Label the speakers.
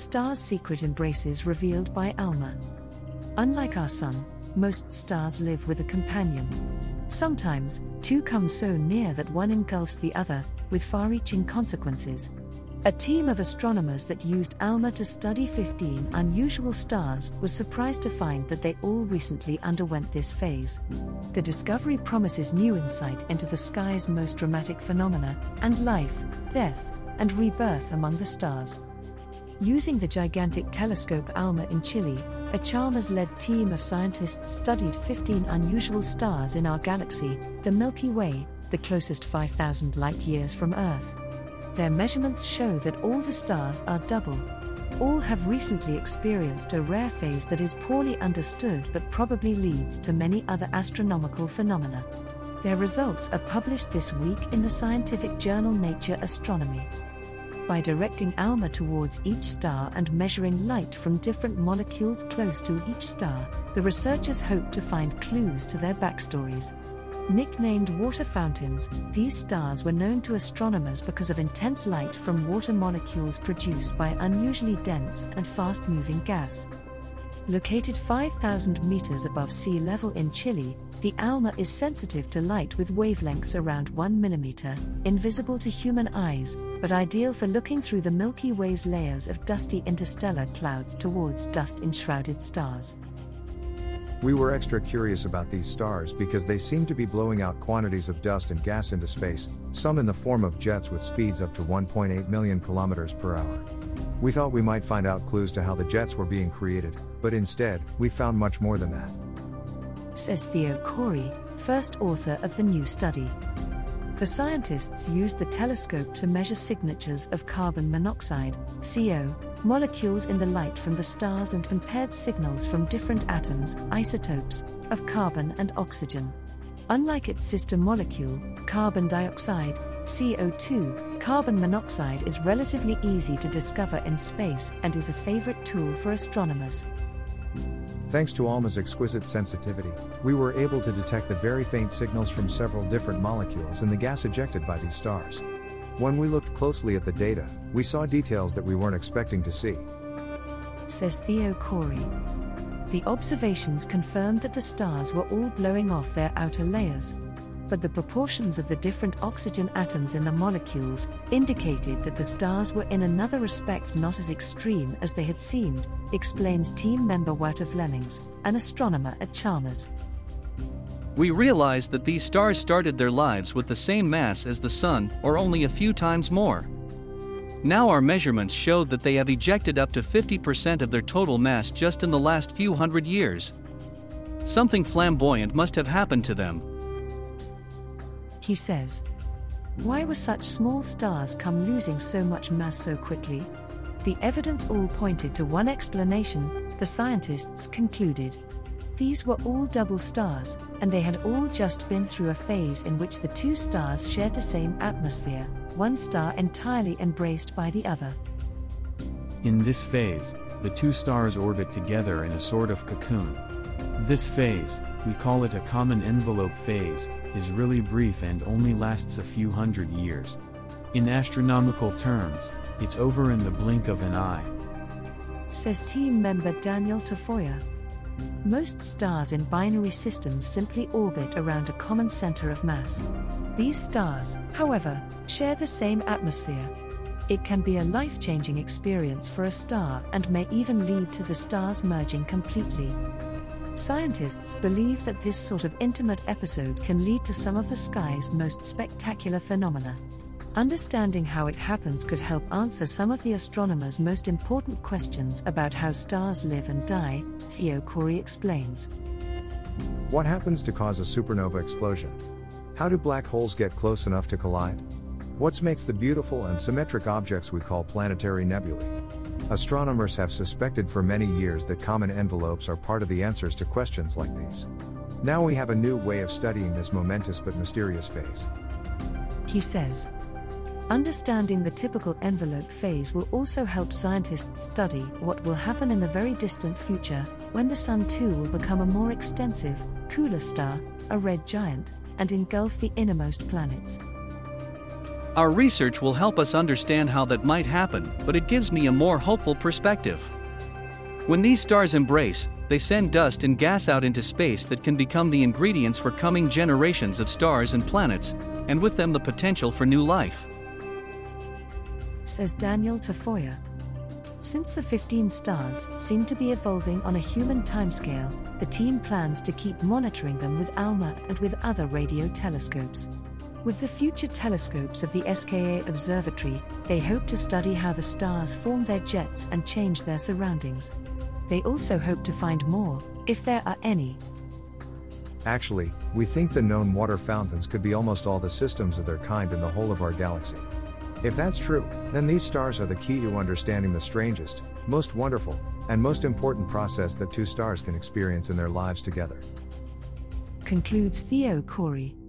Speaker 1: Star's secret embraces revealed by ALMA. Unlike our Sun, most stars live with a companion. Sometimes, two come so near that one engulfs the other, with far reaching consequences. A team of astronomers that used ALMA to study 15 unusual stars was surprised to find that they all recently underwent this phase. The discovery promises new insight into the sky's most dramatic phenomena, and life, death, and rebirth among the stars. Using the gigantic telescope ALMA in Chile, a Chalmers led team of scientists studied 15 unusual stars in our galaxy, the Milky Way, the closest 5,000 light years from Earth. Their measurements show that all the stars are double. All have recently experienced a rare phase that is poorly understood but probably leads to many other astronomical phenomena. Their results are published this week in the scientific journal Nature Astronomy. By directing ALMA towards each star and measuring light from different molecules close to each star, the researchers hope to find clues to their backstories. Nicknamed water fountains, these stars were known to astronomers because of intense light from water molecules produced by unusually dense and fast moving gas. Located 5,000 meters above sea level in Chile, the ALMA is sensitive to light with wavelengths around 1 mm, invisible to human eyes, but ideal for looking through the Milky Way's layers of dusty interstellar clouds towards dust enshrouded stars.
Speaker 2: We were extra curious about these stars because they seem to be blowing out quantities of dust and gas into space, some in the form of jets with speeds up to 1.8 million kilometers per hour. We thought we might find out clues to how the jets were being created, but instead, we found much more than that.
Speaker 1: Says Theo Khouri, first author of the new study. The scientists used the telescope to measure signatures of carbon monoxide, CO, molecules in the light from the stars and compared signals from different atoms, isotopes, of carbon and oxygen. Unlike its sister molecule, carbon dioxide, CO2, carbon monoxide is relatively easy to discover in space and is a favorite tool for astronomers.
Speaker 2: Thanks to ALMA's exquisite sensitivity, we were able to detect the very faint signals from several different molecules in the gas ejected by these stars. When we looked closely at the data, we saw details that we weren't expecting to see.
Speaker 1: Says Theo Khouri. The observations confirmed that the stars were all blowing off their outer layers. But the proportions of the different oxygen atoms in the molecules indicated that the stars were in another respect not as extreme as they had seemed, explains team member Wouter Vlemmings, an astronomer at Chalmers.
Speaker 3: We realized that these stars started their lives with the same mass as the Sun, or only a few times more. Now our measurements showed that they have ejected up to 50% of their total mass just in the last few hundred years. Something flamboyant must have happened to them.
Speaker 1: He says. Why were such small stars come losing so much mass so quickly? The evidence all pointed to one explanation, the scientists concluded. These were all double stars, and they had all just been through a phase in which the two stars shared the same atmosphere, one star entirely embraced by the other.
Speaker 4: In this phase, the two stars orbit together in a sort of cocoon. This phase, we call it a common envelope phase, is really brief and only lasts a few hundred years. In astronomical terms, it's over in the blink of an eye.
Speaker 1: Says team member Daniel Tafoya. Most stars in binary systems simply orbit around a common center of mass. These stars, however, share the same atmosphere. It can be a life changing experience for a star and may even lead to the stars merging completely. Scientists believe that this sort of intimate episode can lead to some of the sky's most spectacular phenomena. Understanding how it happens could help answer some of the astronomers' most important questions about how stars live and die, Theo Khouri explains.
Speaker 2: What happens to cause a supernova explosion? How do black holes get close enough to collide? What makes the beautiful and symmetric objects we call planetary nebulae? Astronomers have suspected for many years that common envelopes are part of the answers to questions like these. Now we have a new way of studying this momentous but mysterious phase.
Speaker 1: He says. Understanding the typical envelope phase will also help scientists study what will happen in the very distant future, when the Sun too will become a more extensive, cooler star, a red giant, and engulf the innermost planets.
Speaker 3: Our research will help us understand how that might happen, but it gives me a more hopeful perspective. When these stars embrace, they send dust and gas out into space that can become the ingredients for coming generations of stars and planets, and with them the potential for new life.
Speaker 1: Says Daniel Tafoya. Since the 15 stars seem to be evolving on a human timescale, the team plans to keep monitoring them with ALMA and with other radio telescopes. With the future telescopes of the SKA Observatory, they hope to study how the stars form their jets and change their surroundings. They also hope to find more, if there are any.
Speaker 2: Actually, we think the known water fountains could be almost all the systems of their kind in the whole of our galaxy. If that's true, then these stars are the key to understanding the strangest, most wonderful, and most important process that two stars can experience in their lives together.
Speaker 1: Concludes Theo Khouri.